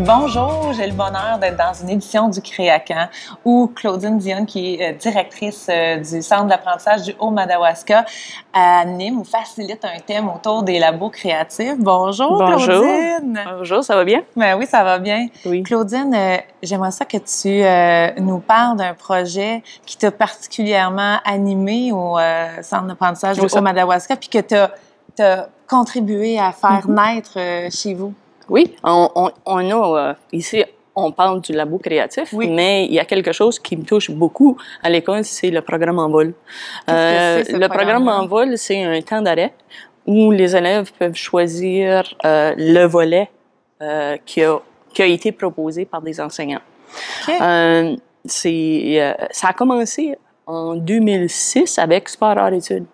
Bonjour, j'ai le bonheur d'être dans une édition du Créacan où Claudine Dion, qui est euh, directrice euh, du Centre d'apprentissage du Haut-Madawaska, anime ou facilite un thème autour des labos créatifs. Bonjour, Bonjour. Claudine! Bonjour, ça va bien? Ben oui, ça va bien. Oui. Claudine, euh, j'aimerais ça que tu euh, nous parles d'un projet qui t'a particulièrement animé au euh, Centre d'apprentissage du. Haut-Madawaska puis que t'as as contribué à faire Mhm. naître chez vous. Oui, on, on, on a euh, ici, on parle du labo créatif, Oui. mais il y a quelque chose qui me touche beaucoup à l'école, c'est le programme en vol. Ce le programme en vol, c'est un temps d'arrêt où les élèves peuvent choisir euh, le volet euh, qui, a, qui a été proposé par des enseignants. OK. Euh, c'est, euh, ça a commencé en 2006 avec Sport hors études.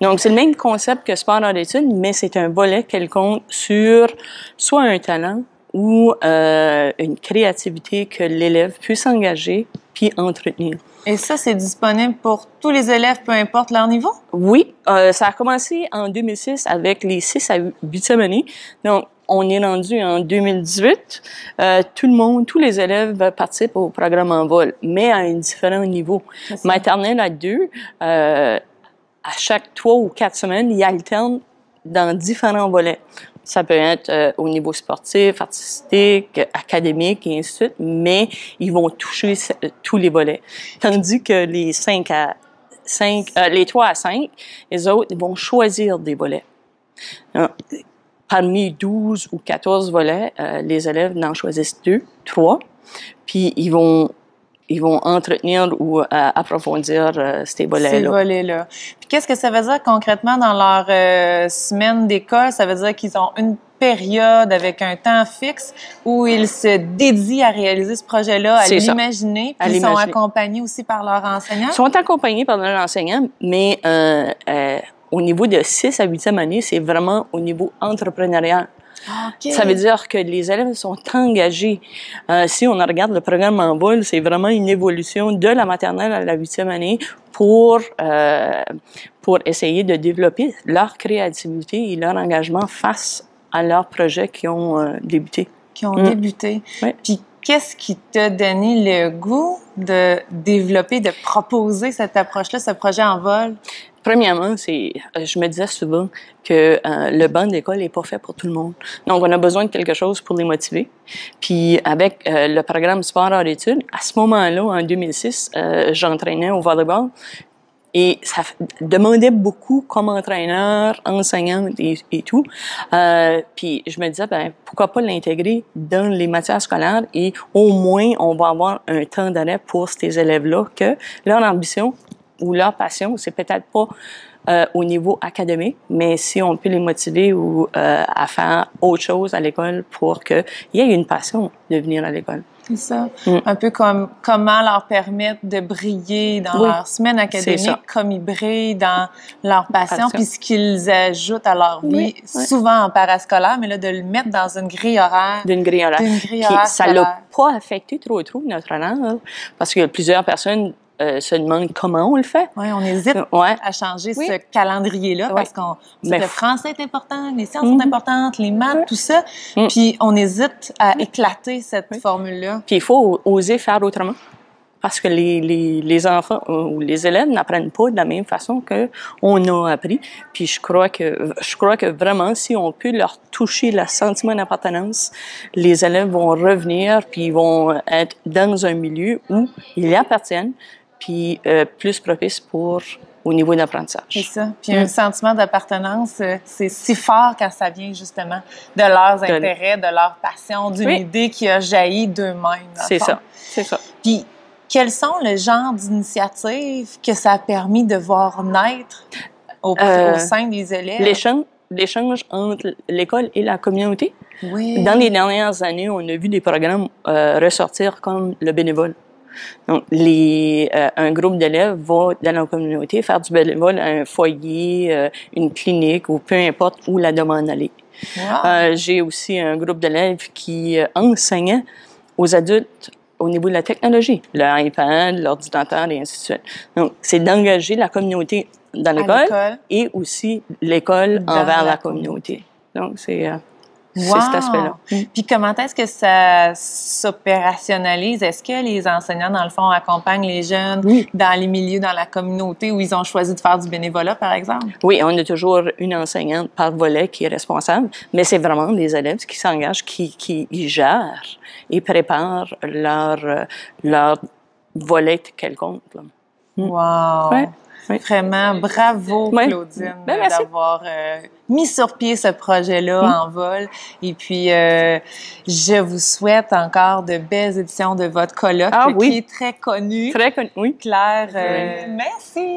Donc, c'est le même concept que Sport hors études, mais c'est un volet quelconque sur soit un talent ou euh, une créativité que l'élève puisse engager puis entretenir. Et ça, c'est disponible pour tous les élèves, peu importe leur niveau? Oui, euh, ça a commencé en 2006 avec les 6 à 8e années. Donc, on est rendu en 2018. Euh, tout le monde, tous les élèves participent au programme en vol, mais à un différent niveau. Maternelle à deux, euh, à chaque trois ou quatre semaines, ils alternent dans différents volets. Ça peut être euh, au niveau sportif, artistique, académique et ainsi de suite, mais ils vont toucher ce- tous les volets. Tandis que les cinq à cinq, euh, les trois à cinq, les autres ils vont choisir des volets. Hein, Parmi 12 ou 14 volets, euh, les élèves n'en choisissent deux, trois, puis ils vont ils vont entretenir ou euh, approfondir euh, ces Ces volets-là. volets-là. Puis qu'est-ce que ça veut dire concrètement dans leur euh, semaine d'école? Ça veut dire qu'ils ont une période avec un temps fixe où ils se dédient à réaliser ce projet-là, à l'imaginer, À puis ils sont accompagnés aussi par leur enseignant. Ils sont accompagnés par leur enseignant, mais euh, euh, au niveau de 6 à 8e année, c'est vraiment au niveau entrepreneurial. Ça veut dire que les élèves sont engagés. Euh, si on regarde le programme en vol, c'est vraiment une évolution de la maternelle à la huitième année pour euh, pour essayer de développer leur créativité et leur engagement face à leurs projets qui ont euh, débuté. qui ont Mm. débuté. Puis qu'est-ce qui t'a donné le goût de développer, de proposer cette approche-là, ce projet en vol? Premièrement, c'est, euh, je me disais souvent que euh, le banc d'école n'est pas fait pour tout le monde. Donc, on a besoin de quelque chose pour les motiver. Puis, avec euh, le programme Sport hors études, à ce moment-là, en 2006, euh, j'entraînais au volleyball. Et ça demandait beaucoup comme entraîneur, enseignante et, et tout. Euh, puis je me disais, ben, pourquoi pas l'intégrer dans les matières scolaires et au moins on va avoir un temps d'arrêt pour ces élèves-là que leur ambition ou leur passion, c'est peut-être pas euh, au niveau académique, mais si on peut les motiver ou euh, à faire autre chose à l'école pour qu'il y ait une passion de venir à l'école. C'est ça. Mm. Un peu comme comment leur permettre de briller dans Oui, leur semaine académique, comme ils brillent dans leur passion, puis ce qu'ils ajoutent à leur vie, Oui, souvent en parascolaire, mais là, de le mettre dans une grille horaire. D'une grille horaire. D'une grille Puis horaire ça l'a pas affecté trop trop notre langue, hein, parce que plusieurs personnes euh, se demandent comment on le fait. Oui, on hésite Ouais. à changer Oui. ce calendrier-là parce qu'on Mais que le français est important, les sciences Mhm. sont importantes, les maths, Ouais. tout ça. Mm. Puis on hésite à éclater cette Oui. formule-là. Puis il faut oser faire autrement. Parce que les, les, les enfants ou les élèves n'apprennent pas de la même façon que on a appris. Puis je crois que je crois que vraiment si on peut leur toucher le sentiment d'appartenance, les élèves vont revenir puis ils vont être dans un milieu où ils y appartiennent puis euh, plus propice pour au niveau C'est d'apprentissage. ça. Puis Mm. un sentiment d'appartenance, euh, c'est si fort quand ça vient justement de leurs De- intérêts, de leur passion, d'une Oui. idée qui a jailli d'eux-mêmes. C'est ça. C'est ça. Puis quels sont le genre d'initiatives que ça a permis de voir naître au, Euh, au sein des élèves? L'échange l'échange entre l'école et la communauté. Oui. Dans les dernières années, on a vu des programmes euh, ressortir comme le bénévole. Donc, les, euh, un groupe d'élèves va dans la communauté faire du bénévole à un foyer, euh, une clinique ou peu importe où la demande allait. Wow. Euh, J'ai aussi un groupe d'élèves qui enseignait aux adultes au niveau de la technologie, l'iPad, l'ordinateur et ainsi de suite. Donc, c'est d'engager la communauté dans l'école et aussi l'école envers la la communauté. Donc, c'est... Wow! cet aspect-là. Mm. Puis comment est-ce que ça s'opérationnalise? Est-ce que les enseignants, dans le fond, accompagnent les jeunes Oui. dans les milieux, dans la communauté où ils ont choisi de faire du bénévolat, par exemple? Oui, on a toujours une enseignante par volet qui est responsable, mais c'est vraiment les élèves qui s'engagent, qui, qui ils gèrent et préparent leur, euh, leur volet quelconque. là. Wow! Ouais, ouais. Vraiment, bravo, Ouais. Claudine, Ben, d'avoir euh, mis sur pied ce projet-là Mm. en vol. Et puis, euh, je vous souhaite encore de belles éditions de votre colloque Ah qui oui. est très connu. Très connu, oui. Claire, euh, merci!